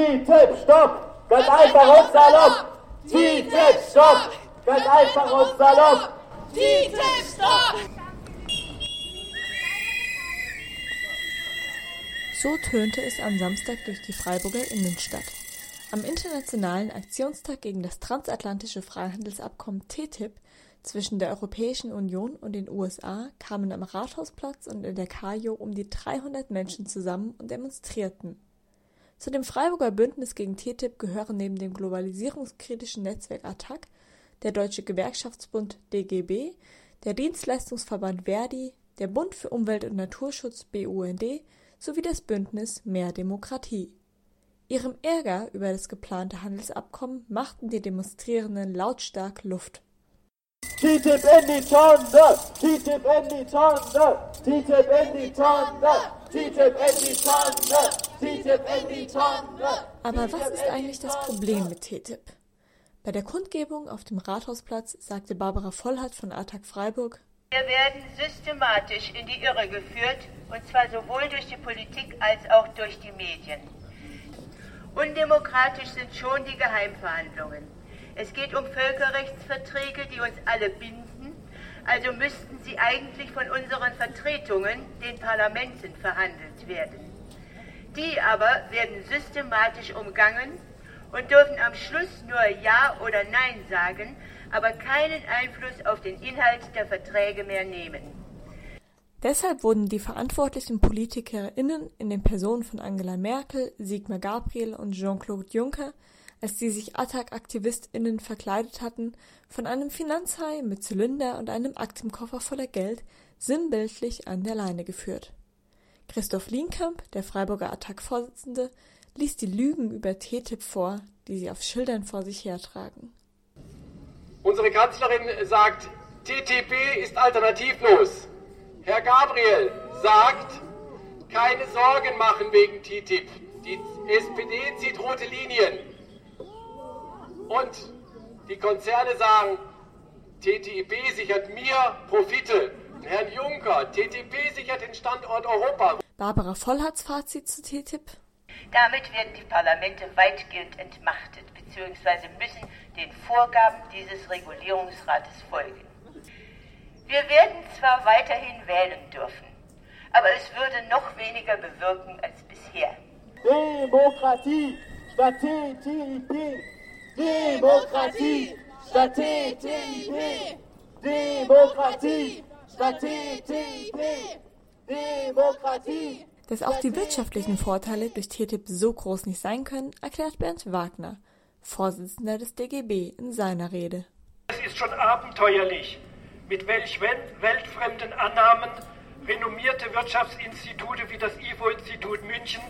TTIP, stopp! Ganz einfach und salopp! TTIP, stopp! Ganz einfach und salopp! TTIP, stopp! So tönte es am Samstag durch die Freiburger Innenstadt. Am Internationalen Aktionstag gegen das transatlantische Freihandelsabkommen TTIP zwischen der Europäischen Union und den USA kamen am Rathausplatz und in der Kajo um die 300 Menschen zusammen und demonstrierten. Zu dem Freiburger Bündnis gegen TTIP gehören neben dem globalisierungskritischen Netzwerk ATTAC der Deutsche Gewerkschaftsbund DGB, der Dienstleistungsverband Verdi, der Bund für Umwelt und Naturschutz BUND sowie das Bündnis Mehr Demokratie. Ihrem Ärger über das geplante Handelsabkommen machten die Demonstrierenden lautstark Luft. TTIP in die Tonne! TTIP in die Tonne! TTIP in die Tonne! TTIP in die Tonne! TTIP in die Tonne! Aber was ist eigentlich das Problem mit TTIP? Bei der Kundgebung auf dem Rathausplatz sagte Barbara Vollhardt von ATTAC Freiburg, wir werden systematisch in die Irre geführt, und zwar sowohl durch die Politik als auch durch die Medien. Undemokratisch sind schon die Geheimverhandlungen. Es geht um Völkerrechtsverträge, die uns alle binden, also müssten sie eigentlich von unseren Vertretungen, den Parlamenten, verhandelt werden. Die aber werden systematisch umgangen und dürfen am Schluss nur Ja oder Nein sagen, aber keinen Einfluss auf den Inhalt der Verträge mehr nehmen. Deshalb wurden die verantwortlichen PolitikerInnen in den Personen von Angela Merkel, Sigmar Gabriel und Jean-Claude Juncker, als sie sich Attac-AktivistInnen verkleidet hatten, von einem Finanzhai mit Zylinder und einem Aktenkoffer voller Geld sinnbildlich an der Leine geführt. Christoph Lienkamp, der Freiburger Attac-Vorsitzende, ließ die Lügen über TTIP vor, die sie auf Schildern vor sich hertragen. Unsere Kanzlerin sagt, TTP ist alternativlos. Herr Gabriel sagt, keine Sorgen machen wegen TTIP. Die SPD zieht rote Linien. Und die Konzerne sagen, TTIP sichert mir Profite. Herrn Juncker, TTIP sichert den Standort Europa. Barbara Vollhards Fazit zu TTIP? Damit werden die Parlamente weitgehend entmachtet bzw. müssen den Vorgaben dieses Regulierungsrates folgen. Wir werden zwar weiterhin wählen dürfen, aber es würde noch weniger bewirken als bisher. Demokratie statt TTIP! Demokratie statt TTIP! Demokratie statt TTIP! Demokratie! Dass auch die wirtschaftlichen Vorteile durch TTIP so groß nicht sein können, erklärt Bernd Wagner, Vorsitzender des DGB, in seiner Rede. Es ist schon abenteuerlich, mit welch weltfremden Annahmen renommierte Wirtschaftsinstitute wie das IFO-Institut München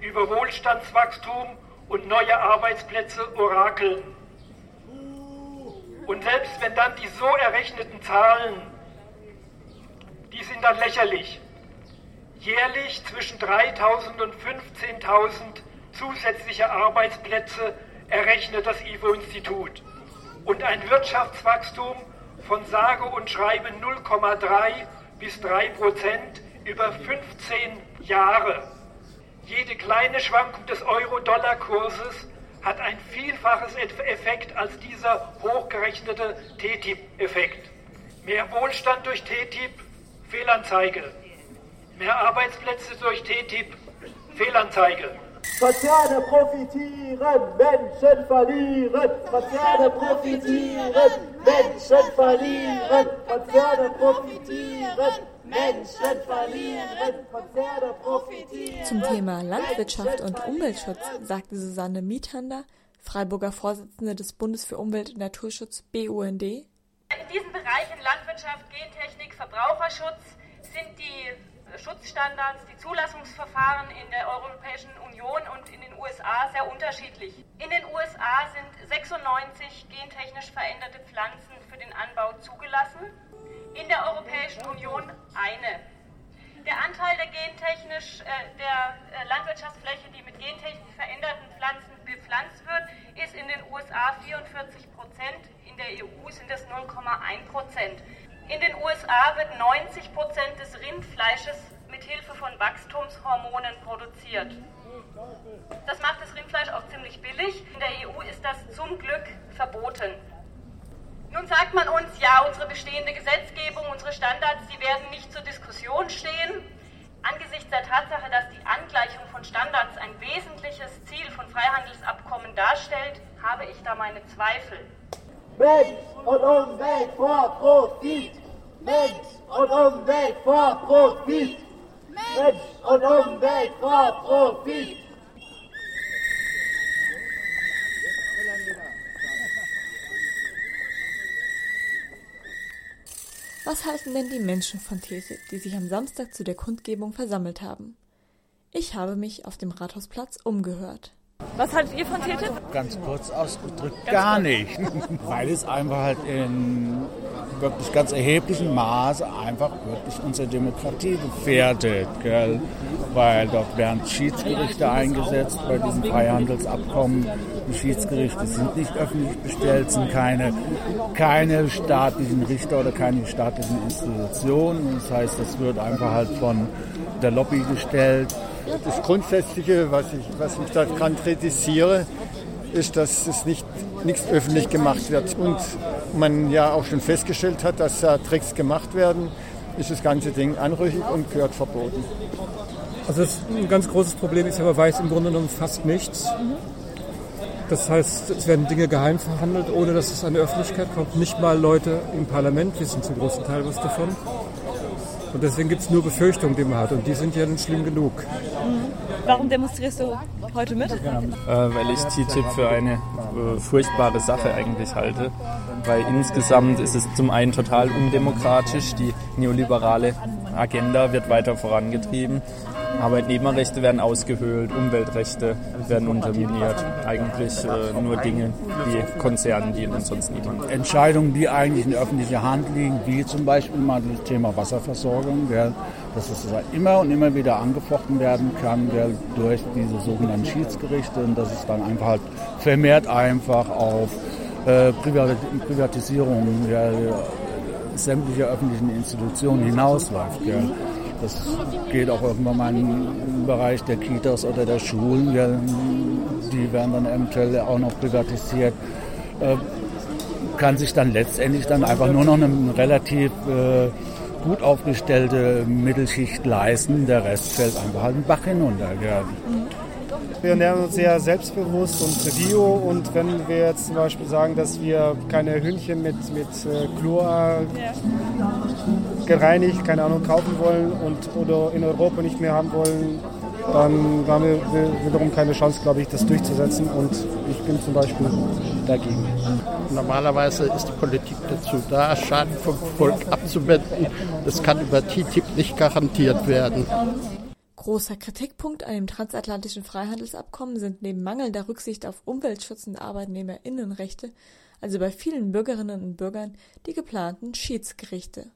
über Wohlstandswachstum und neue Arbeitsplätze orakeln. Und selbst wenn dann die so errechneten Zahlen, die sind dann lächerlich, jährlich zwischen 3.000 und 15.000 zusätzliche Arbeitsplätze errechnet das IFO-Institut. Und ein Wirtschaftswachstum von sage und schreibe 0,3 bis 3 Prozent über 15 Jahre. Jede kleine Schwankung des Euro-Dollar-Kurses hat ein vielfaches Effekt als dieser hochgerechnete TTIP-Effekt. Mehr Wohlstand durch TTIP, Fehlanzeige. Mehr Arbeitsplätze durch TTIP, Fehlanzeige. Konzerne profitieren, Menschen verlieren. Konzerne profitieren, Menschen verlieren. Konzerne profitieren. Menschen verlieren, Konzerne profitieren. Zum Thema Landwirtschaft und Umweltschutz sagte Susanne Miethander, Freiburger Vorsitzende des Bundes für Umwelt und Naturschutz BUND. In diesen Bereichen Landwirtschaft, Gentechnik, Verbraucherschutz sind die Schutzstandards, die Zulassungsverfahren in der Europäischen Union und in den USA sehr unterschiedlich. In den USA sind 96 gentechnisch veränderte Pflanzen für den Anbau zugelassen, in der Europäischen Union eine. Der Anteil der gentechnisch äh, der äh, Landwirtschaftsfläche, die mit gentechnisch veränderten Pflanzen bepflanzt wird, ist in den USA 44 Prozent, in der EU sind es 0,1 Prozent. In den USA wird 90 Prozent des Rindfleisches mit Hilfe von Wachstumshormonen produziert. Das macht das Rindfleisch unterschiedlich. In der EU ist das zum Glück verboten. Nun sagt man uns, ja, unsere bestehende Gesetzgebung, unsere Standards, die werden nicht zur Diskussion stehen. Angesichts der Tatsache, dass die Angleichung von Standards ein wesentliches Ziel von Freihandelsabkommen darstellt, habe ich da meine Zweifel. Mensch und Umwelt vor Profit! Mensch und Umwelt vor Profit! Mensch und Umwelt vor Profit! Was halten denn die Menschen von TTIP, die sich am Samstag zu der Kundgebung versammelt haben? Ich habe mich auf dem Rathausplatz umgehört. Was haltet ihr von TTIP? Ganz kurz ausgedrückt, Ganz gar kurz. nicht. Weil es einfach halt in wirklich ganz erheblichem Maße einfach wirklich unsere Demokratie gefährdet. Gell? Weil dort werden Schiedsgerichte eingesetzt bei diesem Freihandelsabkommen. Die Schiedsgerichte sind nicht öffentlich bestellt, sind keine, keine staatlichen Richter oder keine staatlichen Institutionen. Das heißt, das wird einfach halt von der Lobby gestellt. Das Grundsätzliche, was ich, was ich daran kritisiere, ist, dass es nicht, nichts öffentlich gemacht wird. Und man ja auch schon festgestellt hat, dass da Tricks gemacht werden, ist das ganze Ding anrüchig und gehört verboten. Also das ein ganz großes Problem ist, aber weiß im Grunde genommen fast nichts. Das heißt, es werden Dinge geheim verhandelt, ohne dass es an die Öffentlichkeit kommt. Nicht mal Leute im Parlament wissen zum großen Teil was davon. Und deswegen gibt es nur Befürchtungen, die man hat. Und die sind ja nicht schlimm genug. Mhm. Warum demonstrierst du heute mit? Äh, weil ich TTIP für eine äh, furchtbare Sache eigentlich halte. Weil insgesamt ist es zum einen total undemokratisch. Die neoliberale Agenda wird weiter vorangetrieben. Arbeitnehmerrechte werden ausgehöhlt, Umweltrechte werden unterminiert. Eigentlich äh, nur Dinge, die Konzernen dienen und sonst niemand. Entscheidungen, die eigentlich in öffentlicher Hand liegen, wie zum Beispiel mal das Thema Wasserversorgung, gell, dass es immer und immer wieder angefochten werden kann gell, durch diese sogenannten Schiedsgerichte und dass es dann einfach halt vermehrt einfach auf äh, Privatisierung ja, sämtlicher öffentlichen Institutionen hinausläuft. Gell. Das geht auch irgendwann mal im Bereich der Kitas oder der Schulen. Die werden dann eventuell auch noch privatisiert. Äh, kann sich dann letztendlich dann einfach nur noch eine relativ äh, gut aufgestellte Mittelschicht leisten. Der Rest fällt einfach halt den Bach hinunter. Ja. Wir ernähren uns sehr selbstbewusst und bio und wenn wir jetzt zum Beispiel sagen, dass wir keine Hühnchen mit, mit äh, Chlor gereinigt, keine Ahnung, kaufen wollen und oder in Europa nicht mehr haben wollen, dann haben wir wiederum keine Chance, glaube ich, das durchzusetzen. Und ich bin zum Beispiel dagegen. Normalerweise ist die Politik dazu da, Schaden vom Volk abzuwenden. Das kann über TTIP nicht garantiert werden. Großer Kritikpunkt an dem transatlantischen Freihandelsabkommen sind neben mangelnder Rücksicht auf Umweltschutz und Arbeitnehmerinnenrechte, also bei vielen Bürgerinnen und Bürgern, die geplanten Schiedsgerichte.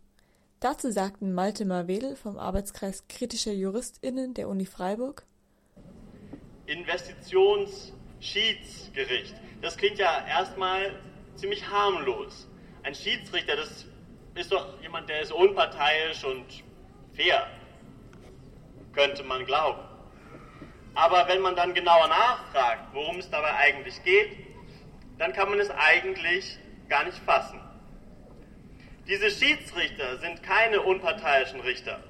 Dazu sagten Malte Marwedel vom Arbeitskreis kritischer JuristInnen der Uni Freiburg Investitionsschiedsgericht. Das klingt ja erstmal ziemlich harmlos. Ein Schiedsrichter, das ist doch jemand, der ist unparteiisch und fair könnte man glauben. Aber wenn man dann genauer nachfragt, worum es dabei eigentlich geht, dann kann man es eigentlich gar nicht fassen. Diese Schiedsrichter sind keine unparteiischen Richter,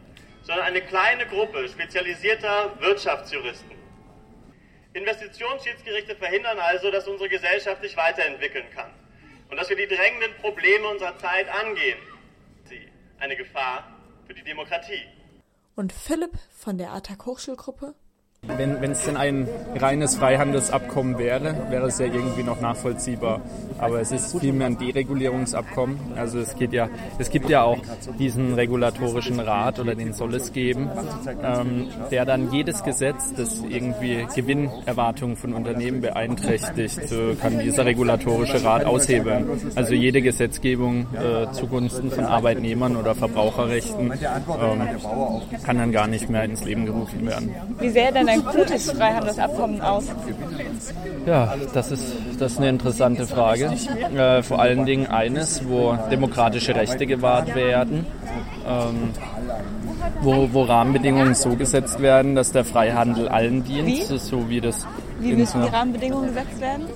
sondern eine kleine Gruppe spezialisierter Wirtschaftsjuristen. Investitionsschiedsgerichte verhindern also, dass unsere Gesellschaft sich weiterentwickeln kann und dass wir die drängenden Probleme unserer Zeit angehen. Sie eine Gefahr für die Demokratie und Philipp von der ATTAC Hochschulgruppe wenn es denn ein reines Freihandelsabkommen wäre, wäre es ja irgendwie noch nachvollziehbar. Aber es ist vielmehr ein Deregulierungsabkommen. Also es geht ja, es gibt ja auch diesen regulatorischen Rat oder den soll es geben, ähm, der dann jedes Gesetz, das irgendwie Gewinnerwartungen von Unternehmen beeinträchtigt, so kann dieser regulatorische Rat aushebeln. Also jede Gesetzgebung äh, zugunsten von Arbeitnehmern oder Verbraucherrechten ähm, kann dann gar nicht mehr ins Leben gerufen werden. Wie sähe denn ein gutes Freihandelsabkommen aus? Ja, das ist, das ist eine interessante Frage. Äh, vor allen Dingen eines, wo demokratische Rechte gewahrt werden, ähm, wo, wo Rahmenbedingungen so gesetzt werden, dass der Freihandel allen dient, wie? so wie das Wie in müssen die Rahmenbedingungen gesetzt werden?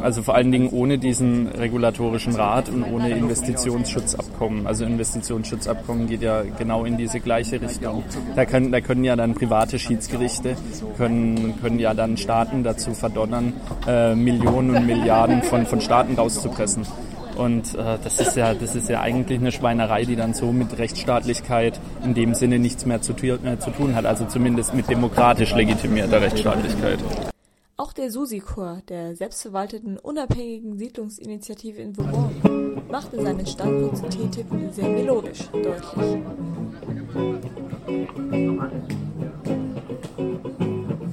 Also vor allen Dingen ohne diesen regulatorischen Rat und ohne Investitionsschutzabkommen. Also Investitionsschutzabkommen geht ja genau in diese gleiche Richtung. Da können, da können ja dann private Schiedsgerichte, können, können ja dann Staaten dazu verdonnern, äh, Millionen und Milliarden von, von Staaten rauszupressen. Und äh, das, ist ja, das ist ja eigentlich eine Schweinerei, die dann so mit Rechtsstaatlichkeit in dem Sinne nichts mehr zu, tu- äh, zu tun hat. Also zumindest mit demokratisch legitimierter Rechtsstaatlichkeit. Auch der Susi-Chor der selbstverwalteten unabhängigen Siedlungsinitiative in Vauban machte seinen Standpunkt zu TTIP sehr melodisch deutlich.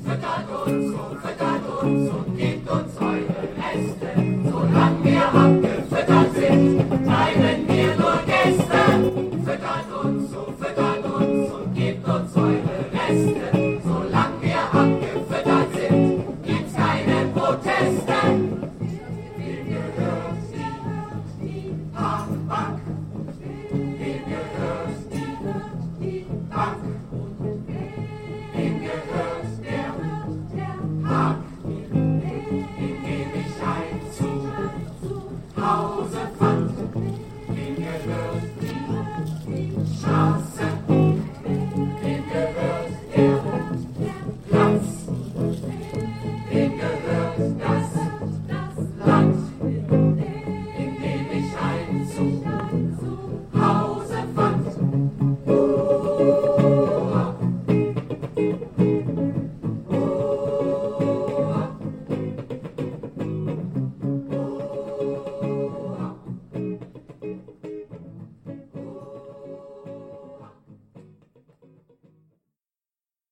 Füttert uns so, füttert uns und gebt uns eure Reste. Solange wir abgefüttert sind,